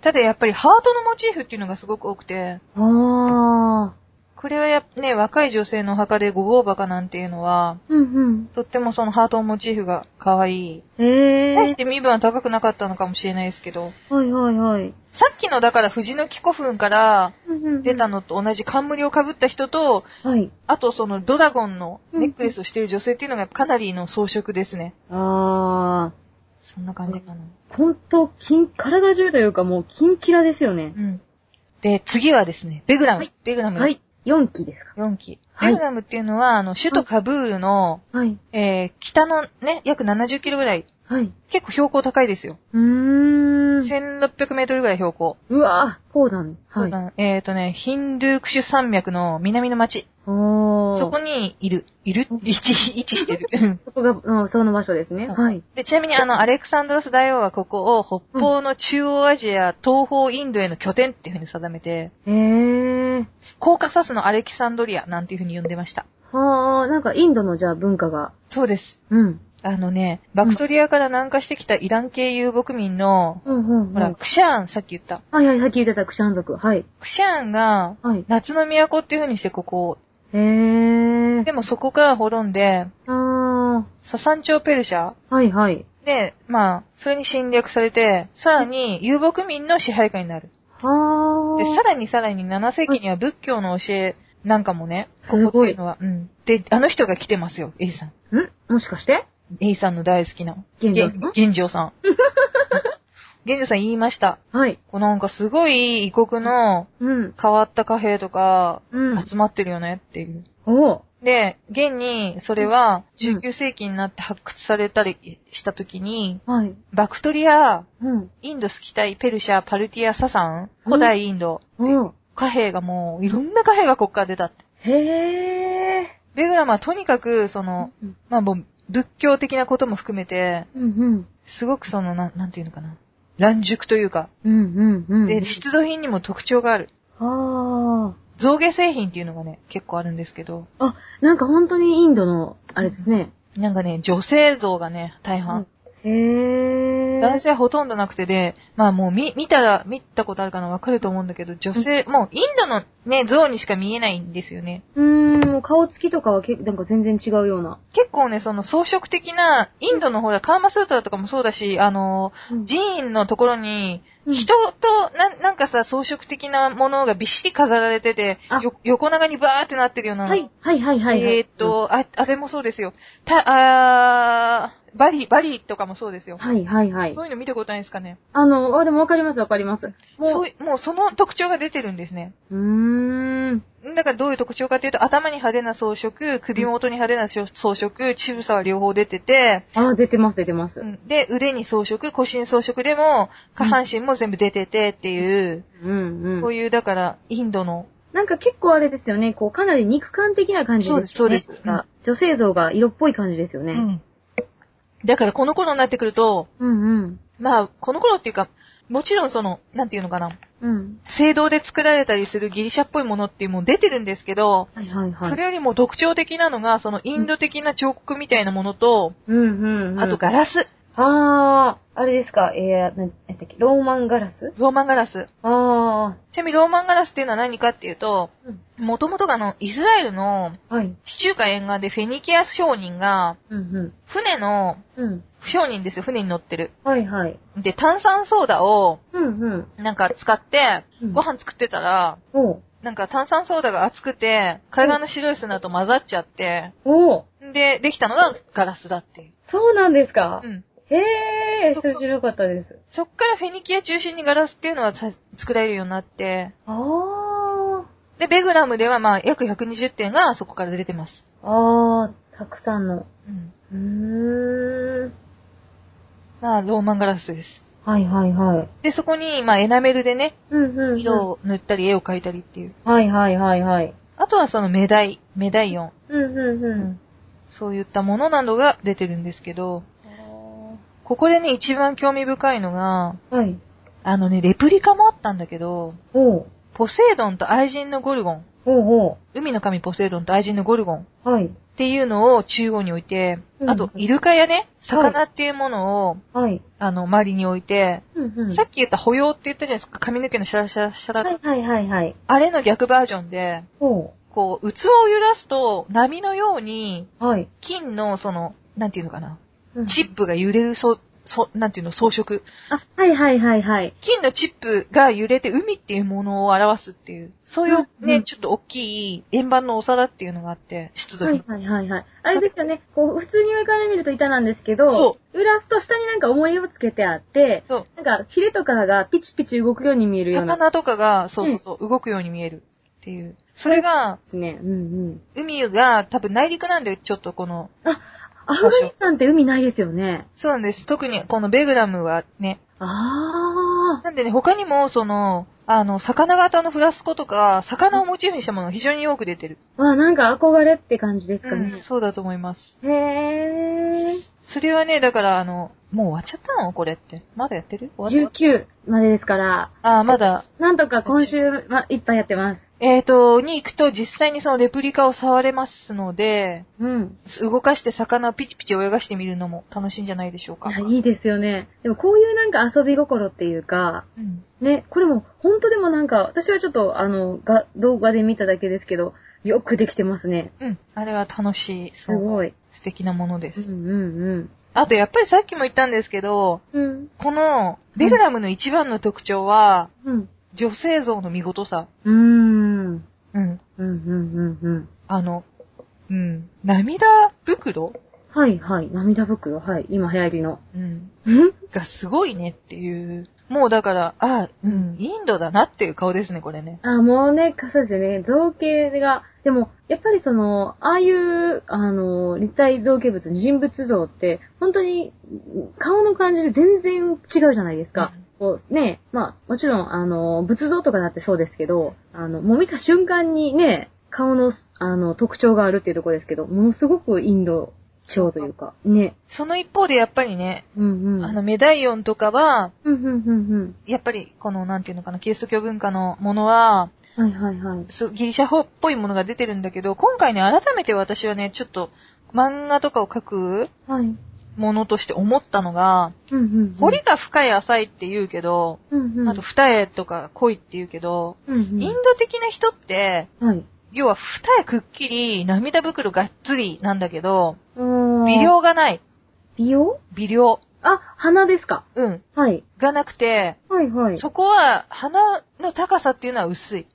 ただやっぱりハートのモチーフっていうのがすごく多くて、あこれはやね、若い女性のお墓でごぼうバカなんていうのは、ー。うんうん。とってもそのハートのモチーフが可愛い。えー。対して身分は高くなかったのかもしれないですけど、はいはいはい。さっきのだから藤の木古墳から出た。のと同じ冠をかぶった人と、はい。あとそのドラゴンのネックレスをしている女性っていうのがかなりの装飾ですね。あそんな感じかな。ー。ほんと、筋、体中というかもう、キンキラですよね。うん。で、次はですね、ベグラム。はいベグラム。はい。4期ですか？4期。はいベグラムっていうのは、あの、首都カブールの、はい。えー、北のね、約70キロぐらい。はい。結構標高高いですよ。うーん。1600メートルぐらい標高。うわぁ、高山。はい。えっ、ー、とね、ヒンドゥークシュ山脈の南の町。おー。そこにいる。いる？位置、位置してる。う ん そこが、うん、その場所ですね。はい。で、ちなみにあの、アレクサンドロス大王はここを北方の中央アジア、東方インドへの拠点っていう風に定めて、へー。コーカサスのアレキサンドリアなんていう風に呼んでました。はー、なんかインドのじゃあ文化が。そうです。うん。あのね、バクトリアから南下してきたイラン系遊牧民の、うんうんうん。ほら、クシャーン、さっき言った。はいはい、さっき言ってたクシャン族。はい。クシャーンが、はい。夏の都っていう風にしてここを、へー。でもそこから滅んで、あー。ササン朝ペルシャはいはい。で、まあ、それに侵略されて、さらに遊牧民の支配下になる。はー。で、さらにさらに7世紀には仏教の教えなんかもね、すごいここっていうのは、うん。で、あの人が来てますよ、A さん。ん？もしかして？A さんの大好きな。玄城さん？玄城さん。言いました。はい。こうなんかすごい異国のうん。変わった貨幣とかうん。集まってるよねっていう。おー。で、現にそれはうん19世紀になって発掘されたりした時に、はい。バクトリア、うん。インド、スキタイ、ペルシャ、パルティア、ササン、古代インド、おー。貨幣がもう、いろんな貨幣がこっから出たって。へえ。ベグラムはとにかく、その、うんまあもう、仏教的なことも含めて、うんうん。すごくその、なん、なんていうのかな。乱熟というか、うんうんうん。で、出土品にも特徴がある。あ造形製品っていうのがね、結構あるんですけど、あ。あ、なんか本当にインドの、あれですね。なんかね、女性像がね、大半。男性はほとんどなくてで、まあもう見、見たら、見たことあるかなわかると思うんだけど、女性、もうインドのね、像にしか見えないんですよね。うーん、顔つきとかはけなんか全然違うような。結構ね、その装飾的な、インドのほら、カーマスートラとかもそうだし、あの、うん寺院のところに、うん人と、な、なんかさ、装飾的なものがびっしり飾られててあ、よ横長にバーってなってるような。はい、はい、はい、はい。はいえーっ、と、あ、あれもそうですよ。た、あーバリ、バリとかもそうですよ。はい、はい、はいそう。いうの見たことないですかね。あの、あ、でもわかります、わかります。もう、そうい、もうその特徴が出てるんですね。うーん。だからどういう特徴かというと、頭に派手な装飾、首元に派手な装飾、乳房は両方出てて、あ、出てます、出てますう。んで、腕に装飾、腰に装飾でも、下半身も全部出ててっていう、うん、うん。こういう、だから、インドの、なんか結構あれですよね、こう、かなり肉感的な感じですね。そうですそうですなんか女性像が色っぽい感じですよね。うん。だからこの頃になってくると、うん、うん。まあ、この頃っていうか、もちろんその、なんていうのかな、うん。聖堂で作られたりするギリシャっぽいものっていうもん出てるんですけど、はい、はい、はい。それよりも特徴的なのが、そのインド的な彫刻みたいなものと、うん、うん、うん。あとガラス、あー、あれですか、えー、だっけ、ローマンガラス？ローマンガラス。あちなみにローマンガラスっていうのは何かっていうと、ー。もともとがあの、イスラエルのはい。地中海沿岸でフェニキア商人が、うん、うん。船の、うん。商人ですよ、船に乗ってる。はい、はい。で、炭酸ソーダを、うん、うん。なんか使ってうん、ご飯作ってたら、おう。なんか炭酸ソーダが熱くて、海岸の白い砂と混ざっちゃって、おう。で、できたのがガラスだっていう。そうなんですか？うん。へー、そっかそれ知らなかったです。そっからフェニキア中心にガラスっていうのはさ作られるようになって、あで、ベグラムではまあ約120点がそこから出てます。ー。あー、たくさんの。うん。うーん。まあ、ローマンガラスです。はいはいはい。で、そこに、まあ、エナメルでね、うんうん、うん。色を塗ったり絵を描いたりっていう。はいはいはいはい。あとはそのメダイ、メダイオン。うんうんうん。そういったものなどが出てるんですけど、ここでね、一番興味深いのが、はい。あのね、レプリカもあったんだけど、おう。ポセイドンと愛人のゴルゴン。おうお海の神ポセイドンと愛人のゴルゴン。う。はい。っていうのを中央に置いて、うんあと、イルカやね、魚っていうものを、はい。あの、周りに置いて、うんうん。さっき言った歩揺って言ったじゃないですか、髪の毛のシャラシャラシャラ、はいはいはいはい。あれの逆バージョンで、おう。こう、器を揺らすと、波のように、はい。金の、その、なんていうのかな、うんチップが揺れる、そう、そう、なんていうの、装飾。あ、はいはいはいはい。金のチップが揺れて海っていうものを表すっていう、そういうね、ちょっと大きい円盤のお皿っていうのがあって、湿度に。はいはいはいはい。あれですよね、こう、普通に上から見ると板なんですけど、。そう揺らすと下になんか重りをつけてあって、そう。なんか、ヒレとかがピチピチ動くように見えるような。で魚とかが、そうそうそう、動くように見えるっていう。それが、すね。うんうん。海が多分内陸なんで、ちょっとこの、あ、アフガニスタンって海ないですよね。そうなんです。特にこのベグラムはね。あなんでね、他にも、その、あの、魚型のフラスコとか、魚をモチーフにしたものが非常に多く出てる。ー。わ、なんか憧れって感じですかうんね。そうだと思います。へー。それはね、だから、あの、もう終わっちゃったの？これって。まだやってる？終わった？19までですから、あー、まだ。なんとか今週、ま、いっぱいやってます。えーと、に行くと実際にそのレプリカを触れますので、うん。動かして魚をピチピチ泳がしてみるのも楽しいんじゃないでしょうか。いや、いいですよね。でもこういうなんか遊び心っていうか、うん。ね、これも本当でもなんか、私はちょっとあの、が、動画で見ただけですけど、よくできてますね。うん。あれは楽しい。す。ごい。素敵なものです。うんうんあと、やっぱりさっきも言ったんですけど、うん。うん。この、ベグラムの一番の特徴は、うん。女性像の見事さ。うーん。うんうん。うんうんうん。あの、うん。涙袋？はいはい。涙袋。はい。今流行りの。うん。ん？がすごいねっていう。もうだから、あ、うん、インドだなっていう顔ですね、これね。あ、もうね、そうですよね。造形が、でも、やっぱりその、ああいう、あの、立体造形物、人物像って、本当に、顔の感じで全然違うじゃないですか。こうね、まあ、もちろん、あの、仏像とかだってそうですけど、あの、もう見た瞬間にね、顔の、あの、特徴があるっていうところですけど、ものすごくインド調というか、ね。その一方でやっぱりね、うんうん。あの、メダイオンとかは、うんうんうんやっぱり、この、なんていうのかな、キリスト教文化のものは、うん。はいはいはい。ギリシャ法っぽいものが出てるんだけど、今回ね、改めて私はね、ちょっと、漫画とかを描くはい。ものとして思ったのが、うんうんうん。彫りが深い浅いって言うけど、うんうん。あと二重とか濃いって言うけど、うんうん。インド的な人って、はい。要は二重くっきり、涙袋がっつりなんだけど、美微。量がない。美容微量。あ、鼻ですか。うん。はい。がなくて、はいはい。そこは鼻の高さっていうのは薄い。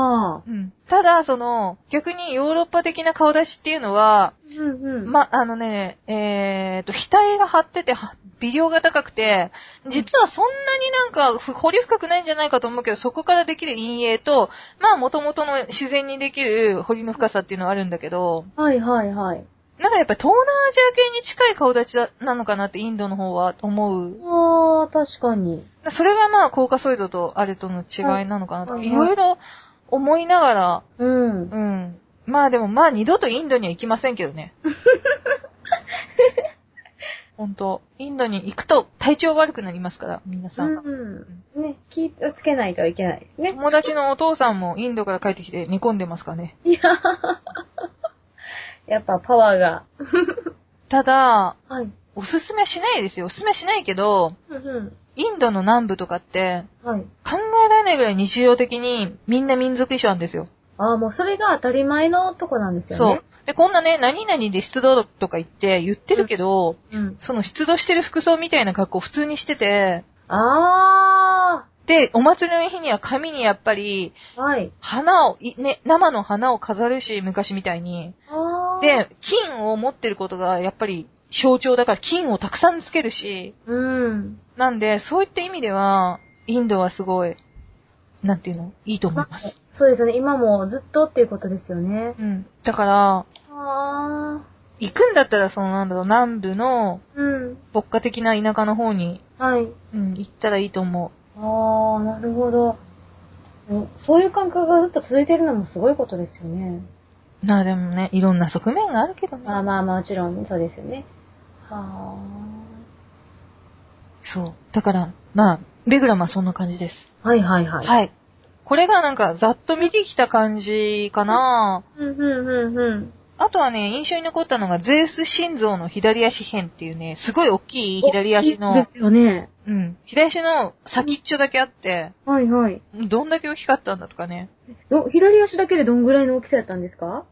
あうん。ただ、その、逆にヨーロッパ的な顔出しっていうのは、ー。うんうん。ま、あのね、えーと、額が張ってて、は微量が高くて、実はそんなになんか、ふ掘り深くないんじゃないかと思うけど、そこからできる陰影と、まあ、元々の自然にできる彫りの深さっていうのはあるんだけど、はいはいはい。なんかやっぱり東南アジア系に近い顔立ちだなのかなってインドの方は思う。あー、確かに。それがまあ、コーカソイドとあれとの違いなのかなと。はいいろいろ思いながら、うん。うん。まあでもまあ二度とインドには行きませんけどね。本当インドに行くと体調悪くなりますから、皆さん。うん。ね、気をつけないといけないですね。友達のお父さんもインドから帰ってきて寝込んでますからね。いや やっぱパワーが。ただ、はい。おすすめしないですよ。おすすめしないけど、うんインドの南部とかって、はい。考えられないぐらい日常的にみんな民族衣装なんですよ。ああ、もうそれが当たり前のとこなんですよそうね。。で、こんなね、何々で出動とか言って言ってるけど、うん。その出動してる服装みたいな格好普通にしてて、あで、お祭りの日には紙にやっぱり、あ、はい。花を、いね、生の花を飾るし、昔みたいに。ああ。、で、金を持ってることがやっぱり象徴だから金をたくさんつけるし、うん。なんで、そういった意味では、インドはすごい、なんていうのいいと思います。そうですよね。今もずっとっていうことですよね。うん。だから、ああ。行くんだったら、そのなんだろう、南部のうん。牧歌的な田舎の方に、はい。うん、行ったらいいと思ああ、なるほど。おそういう感覚がずっと続いてるのもすごいことですよね。う。なあ、でもね、いろんな側面があるけどね。まあまあもちろんそうですよね。はそう。だから、まあ、ベグラムはそんな感じです。あ。はいはいはい。はい。これがなんか、ざっと見てきた感じかなうんうんうんうん。あとはね、印象に残ったのが、ゼウス心臓の左足編っていうね、すごい大きい左足の、ですよね。うん、左足の先っちょだけあって、はいはい。どんだけ大きかったんだとかね。ど左足だけでどんぐらいの大きさやったんですか？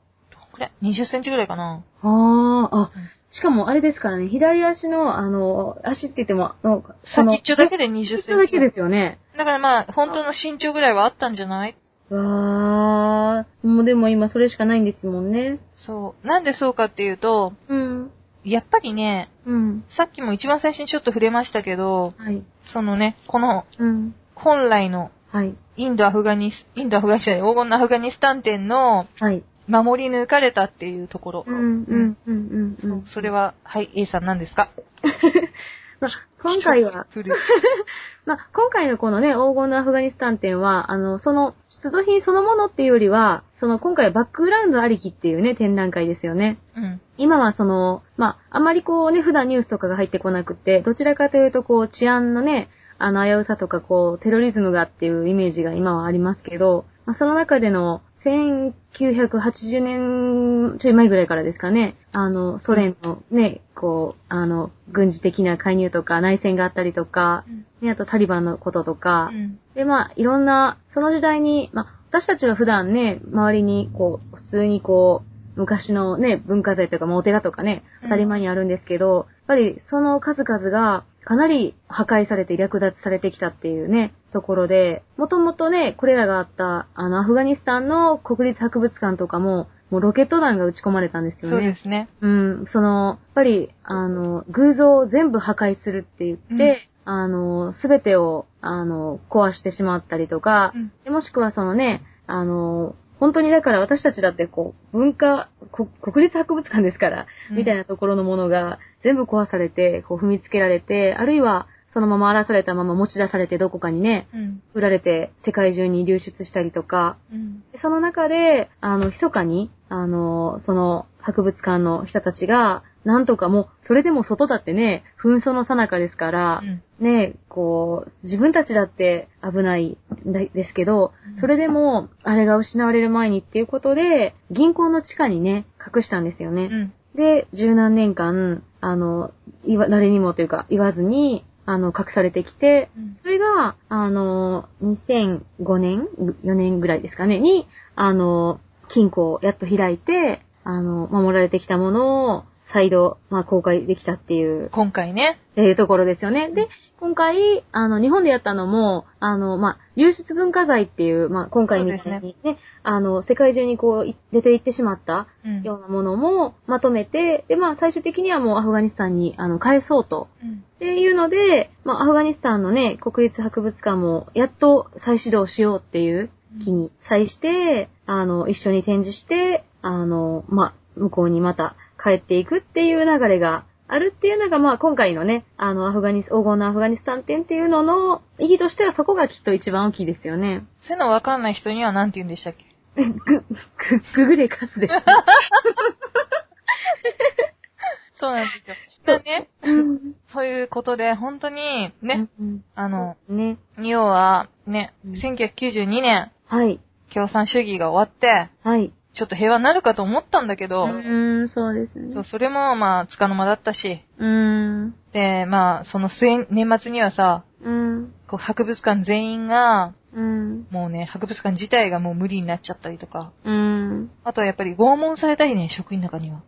これ、20センチぐらいかな。ああ、あうん、しかもあれですからね、左足の、あの、足って言っても、あの先っちょだけで20センチ。先っちょだけですよね。だからまあ、本当の身長ぐらいはあったんじゃない？わー、もうでも今それしかないんですもんね。そう。なんでそうかっていうと、うん。やっぱりね、うん。さっきも一番最初にちょっと触れましたけど、はい。そのね、このうん。本来のはい。インド、アフガニス、インド、アフガニスタン、黄金のアフガニスタン店のはい。守り抜かれたっていうところ。うん、うん、うん、うん。うんそれは、はい、A さん何ですか？まあ、今回は、まあ、今回のこのね、黄金のアフガニスタン展は、あの、その、出土品そのものっていうよりは、その、今回はバックグラウンドありきっていうね、展覧会ですよね。うん。今はその、まあ、あまりこうね、普段ニュースとかが入ってこなくて、どちらかというとこう、治安のね、あの、危うさとかこう、テロリズムがっていうイメージが今はありますけど、まあ、その中での、1980年ちょい前ぐらいからですかね、あの、ソ連のね、こう、あの、軍事的な介入とか内戦があったりとか、ね、あとタリバンのこととか、うん。で、まあ、いろんな、その時代に、まあ、私たちは普段ね、周りに、こう、普通にこう、昔のね、文化財とか、まあ、お寺とかね、当たり前にあるんですけど、やっぱりその数々が、かなり破壊されて略奪されてきたっていうね、ところで、もともとね、これらがあった、あの、アフガニスタンの国立博物館とかも、もうロケット弾が撃ち込まれたんですよね。そうですね。うん、その、やっぱり、あの、偶像を全部破壊するって言って、あの、すべてを、あの、壊してしまったりとか、うんでもしくはそのね、あの、本当にだから私たちだってこう、文化、こ国立博物館ですから、うんみたいなところのものが全部壊されて、こう踏みつけられて、あるいは、そそのまま荒らされたまま持ち出されてどこかにね、うん。売られて世界中に流出したりとか、うん。その中で、あの、密かに、あの、その博物館の人たちが、なんとかもう、それでも外だってね、紛争の最中ですから、うんね、こう、自分たちだって危ないんですけどうん、それでも、あれが失われる前にっていうことで、銀行の地下にね、隠したんですよね。うん。で、十何年間、あの、言わ、誰にもというか言わずに、あの、隠されてきて、うん。それが、あの、2005年 ?4 年ぐらいですかね、に、あの、金庫をやっと開いて、あの、守られてきたものを再度、まあ、公開できたっていう、今回ね。えーところですよね。で、今回、あの、日本でやったのも、あの、まあ、流出文化財っていう、まあ、今回みたいにね、あの、世界中にこう、い出ていってしまったうん。ようなものもまとめて、で、まあ、最終的にはもうアフガニスタンに、あの、返そうとうん。っていうので、まあ、アフガニスタンのね、国立博物館も、やっと再始動しようっていう気に際して、あの、一緒に展示して、あの、まあ、向こうにまた帰っていくっていう流れがあるっていうのが、まあ、今回のね、あの、アフガニス、黄金のアフガニスタン展っていうのの意義としてはそこがきっと一番大きいですよね。そういうのわかんない人には何て言うんでしたっけ？ぐ、ぐ、ぐぐれかすです。そうなんですよ。でね、うんそういうことで、本当に、ね、うんあの、ね。要は、ね、うん1992年、はい。共産主義が終わって、はい。ちょっと平和になるかと思ったんだけうど、ーん、そうですね。そう、それも、まあ、つかの間だったし、うーん。で、まあ、その末、年末にはさ、うん。こう、博物館全員が、うん。もうね、博物館自体がもう無理になっちゃったりとか、うん。あとはやっぱり拷問されたりね、職員の中には。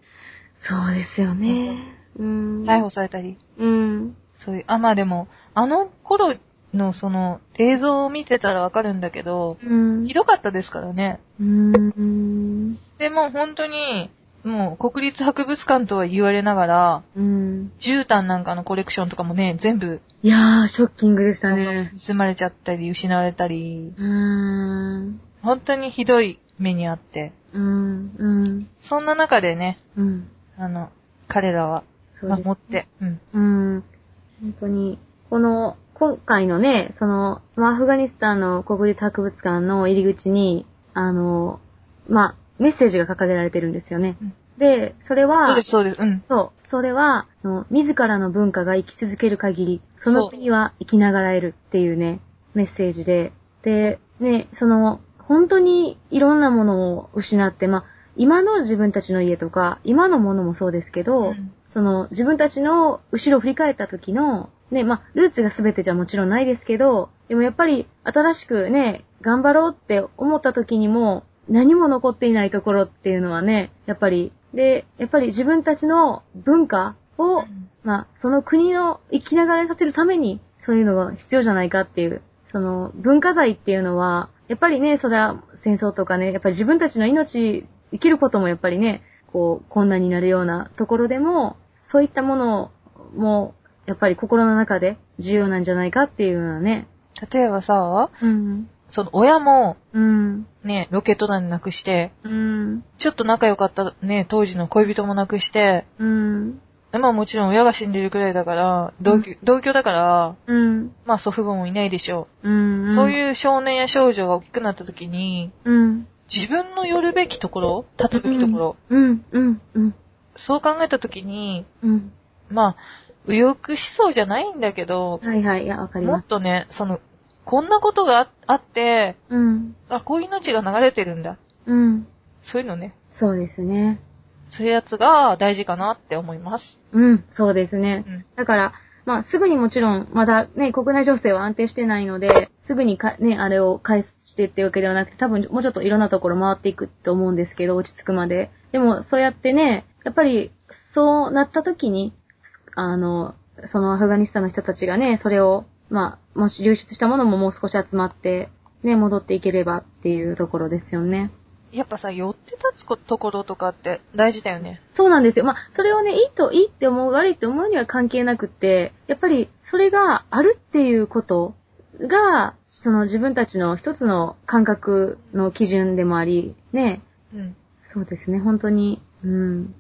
そうですよね。うん。逮捕されたり。うん。そういう、あ、まあでも、あの頃のその映像を見てたらわかるんだけど、うん。ひどかったですからね。うん。でも本当に、もう国立博物館とは言われながら、うん。絨毯なんかのコレクションとかもね、全部いやー、ショッキングでしたね。盗まれちゃったり、失われたり、うーん。本当にひどい目にあって、うん。うん。そんな中でね、うん。あの、彼らは守って、うん。うん。本当に、この、今回のね、その、まあアフガニスタンの国立博物館の入り口に、あの、まあ、メッセージが掲げられてるんですよね。うんで、それは、そうです、そうです、うん。そう。それは、あの自らの文化が生き続ける限り、その国は生きながらえるっていうね、メッセージで。で、ね、その、本当にいろんなものを失って、まあ、今の自分たちの家とか、今のものもそうですけど、うんその、自分たちの後ろを振り返った時の、ね、まあ、ルーツが全てじゃもちろんないですけど、でもやっぱり新しくね、頑張ろうって思った時にも、何も残っていないところっていうのはね、やっぱり、で、やっぱり自分たちの文化を、まあ、その国の生きながらえさせるために、そういうのが必要じゃないかっていう、その、文化財っていうのは、やっぱりね、それは戦争とかね、やっぱり自分たちの命、生きることもやっぱりね、こう、困難になるようなところでも、そういったものも、やっぱり心の中で重要なんじゃないかっていうようなね。例えばさ、うん。その親も、うん。ね、ロケット弾なくして、うん。ちょっと仲良かったね、当時の恋人もなくして、うん。まあもちろん親が死んでるくらいだから、同居、同居だから、うん。まあ祖父母もいないでしょうん。う。そうう。いう少年や少女が大きくなった時に、うん。自分の寄るべきところ、立つべきところ、うん。うん。うん。そう考えた時に、うん。まあ、右翼思想じゃないんだけど、はいはい。いや、わかります。もっとね、その、こんなことがああって、うん。あ、こういう命が流れてるんだ。うん。そういうのね。そうですね。そういうやつが大事かなって思います。うん。そうですね。うん。だから、まあ、すぐにもちろん、まだね、国内情勢は安定してないので、すぐにか、ね、あれを返してっていうわけではなくて、多分もうちょっといろんなところ回っていくと思うんですけど、落ち着くまで。でも、そうやってね、やっぱり、そうなった時に、あの、そのアフガニスタンの人たちがね、それを、まあ、もし流出したものももう少し集まって、ね、戻っていければっていうところですよね。やっぱさ、寄って立つこところとかって大事だよね。そうなんですよ。まあ、それをね、いいといいって思う、悪いって思うには関係なくって、やっぱり、それがあるっていうことが、その自分たちの一つの感覚の基準でもあり、ね、うん。そうですね、本当に、うん。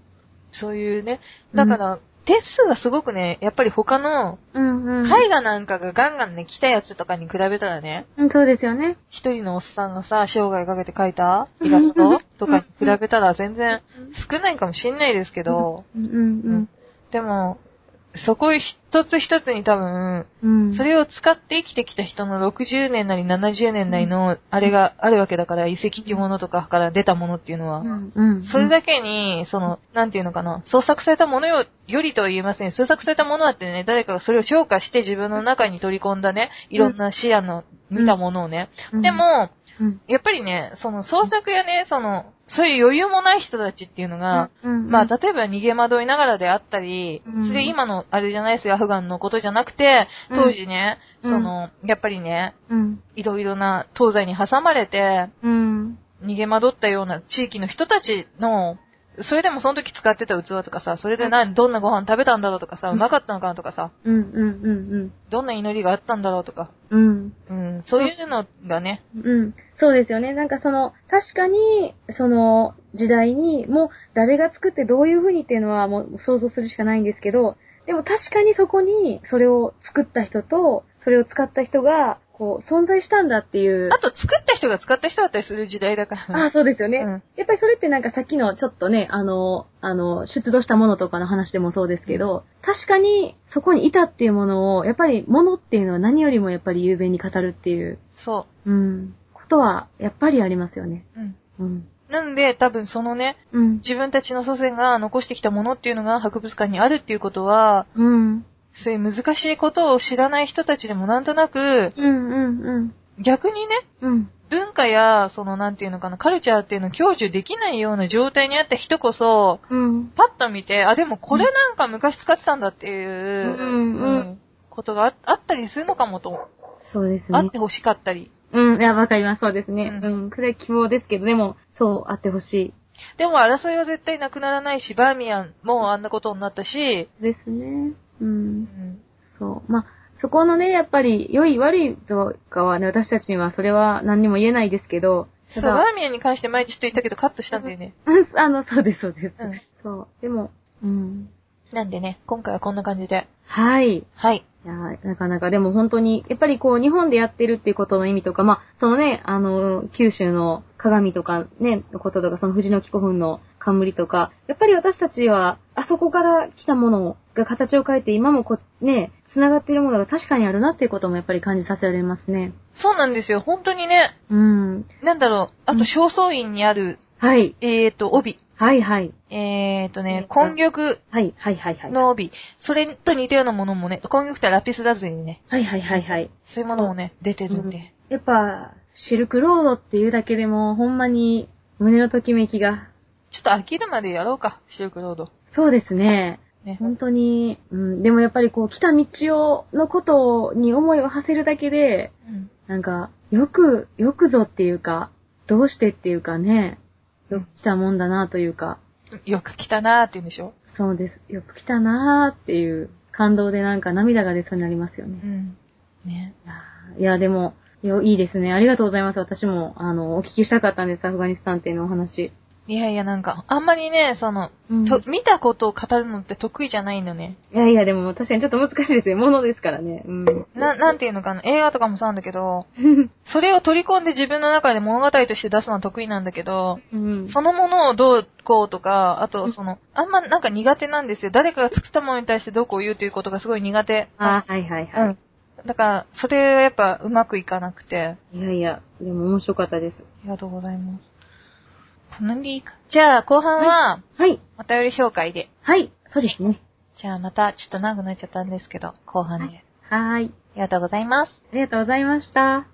そういうね。だから、点数がすごくね、やっぱり他のうんうん。絵画なんかがガンガンね、来たやつとかに比べたらね、うん、そうですよね。一人のおっさんがさ、生涯かけて描いたイラストとかに比べたら全然少ないかもしんないですけど、うんうんでも、そこ一つ一つに多分、うん。うん。それを使って生きてきた人の60年なり70年なりのあれがあるわけだから、遺跡っていうものとかから出たものっていうのはう、んうん。それだけに、その、なんていうのかな、創作されたものよ、よりとは言えません。創作されたものはってね、誰かがそれを消化して自分の中に取り込んだね、いろんな視野の見たものをね。うんで、も、うん。やっぱりね、その創作やね、その、そういう余裕もない人たちっていうのが、うん、まあ、例えば逃げ惑いながらであったり、うんそれ今のあれじゃないですよ、アフガンのことじゃなくて、うん当時ね、うんその、やっぱりね、うん。いろいろな東西に挟まれて、うん。逃げ惑ったような地域の人たちの、それでもその時使ってた器とかさ、それで何、どんなご飯食べたんだろうとかさ、うまかったのかなとかさ、うんうんうんどんな祈りがあったんだろうとか、うん。うん。うん、そういうのがね、うん。そうですよね。なんかその、確かに、その時代に、もう誰が作ってどういう風にっていうのはもう想像するしかないんですけど、でも確かにそこに、それを作った人と、それを使った人が、こう、存在したんだっていう。あと作った人が使った人だったりする時代だから。ああ、そうですよね、うんやっぱりそれってなんかさっきのちょっとね、あの、あの、出土したものとかの話でもそうですけど、確かにそこにいたっていうものを、やっぱり物っていうのは何よりもやっぱり雄弁に語るっていう、そうん、ことは、やっぱりありますよね。う。うん。うん。なんで、多分そのね、うん。自分たちの祖先が残してきたものっていうのが博物館にあるっていうことは、うん。そういう難しいことを知らない人たちでもなんとなく、うんうんうん。逆にね、うん。文化や、そのなんていうのかな、カルチャーっていうのを享受できないような状態にあった人こそ、うん。パッと見て、あ、でもこれなんか昔使ってたんだっていう、うんうんことがああったりするのかもと、そうですねあって。ほしかったり。うん。いや、わかります。そうですね。ううんん。これは希望ですけど、でも、そうあってほしい。でも争いは絶対なくならないし、バーミヤンもあんなことになったし、ですね。う。うんんそう。まあ、そこのね、やっぱり、良い悪いとかはね、私たちにはそれは何にも言えないですけど、そう、バーミヤンに関して前ちょっと言ったけどカットしたんだよね。うんあの、そうです、そうです。うんそう。でも、うん。なんでね、今回はこんな感じで。はい。はい。いやーなかなか、でも本当に、やっぱりこう、日本でやってるっていうことの意味とか、まあ、そのね、あの、九州の鏡とかね、のこととか、その藤の木古墳の冠とか、やっぱり私たちは、あそこから来たものが形を変えて、今もこう、ね、繋がっているものが確かにあるなっていうこともやっぱり感じさせられますね。そうなんですよ。本当にね、うん。なんだろう、あと、正倉院にある、はい。えーと、帯。はいはい。えーとね、うん根玉はいはいはいはい。の帯。それと似たようなものもね、根玉ってラピスラズリにね、はいはいはいはい。そういうものもね、出てるんで。やっぱ、シルクロードっていうだけでも、ほんまに、胸のときめきが。ちょっと飽きるまでやろうか、シルクロード。そうですね。ね。本当に、うん、でもやっぱりこう、来た道を、のことに思いを馳せるだけで、うん。なんか、よく、よくぞっていうか、どうしてっていうかね、よく来たもんだなというか、よく来たなーって言うんでしょ？そうです。よく来たなーっていう感動でなんか涙が出そうになりますよねう。ん。ね。いやーいや、でも、よいいですね。ありがとうございます。私も、あの、お聞きしたかったんです。アフガニスタンっていうのお話。いやいや、なんか、あんまりね、その、うんと見たことを語るのって得意じゃないのね。いやいや、でも確かにちょっと難しいですよ。ものですからね。うん。な、なんていうのかな、映画とかもそうなんだけど、それを取り込んで自分の中で物語として出すのは得意なんだけど、うん。そのものをどうこうとか、あとその、あんまなんか苦手なんですよ。誰かが作ったものに対してどうこう言うということがすごい苦手。あーはいはいはうん。だから、それはやっぱうまくいかなくて。い。いやいや、でも面白かったです。ありがとうございます。こんなんでいいか。じゃあ、後半は、はい。お便り紹介で。はい。そうですね。じゃあまた、ちょっと長くなっちゃったんですけど、後半で。はーい。ありがとうございます。ありがとうございました。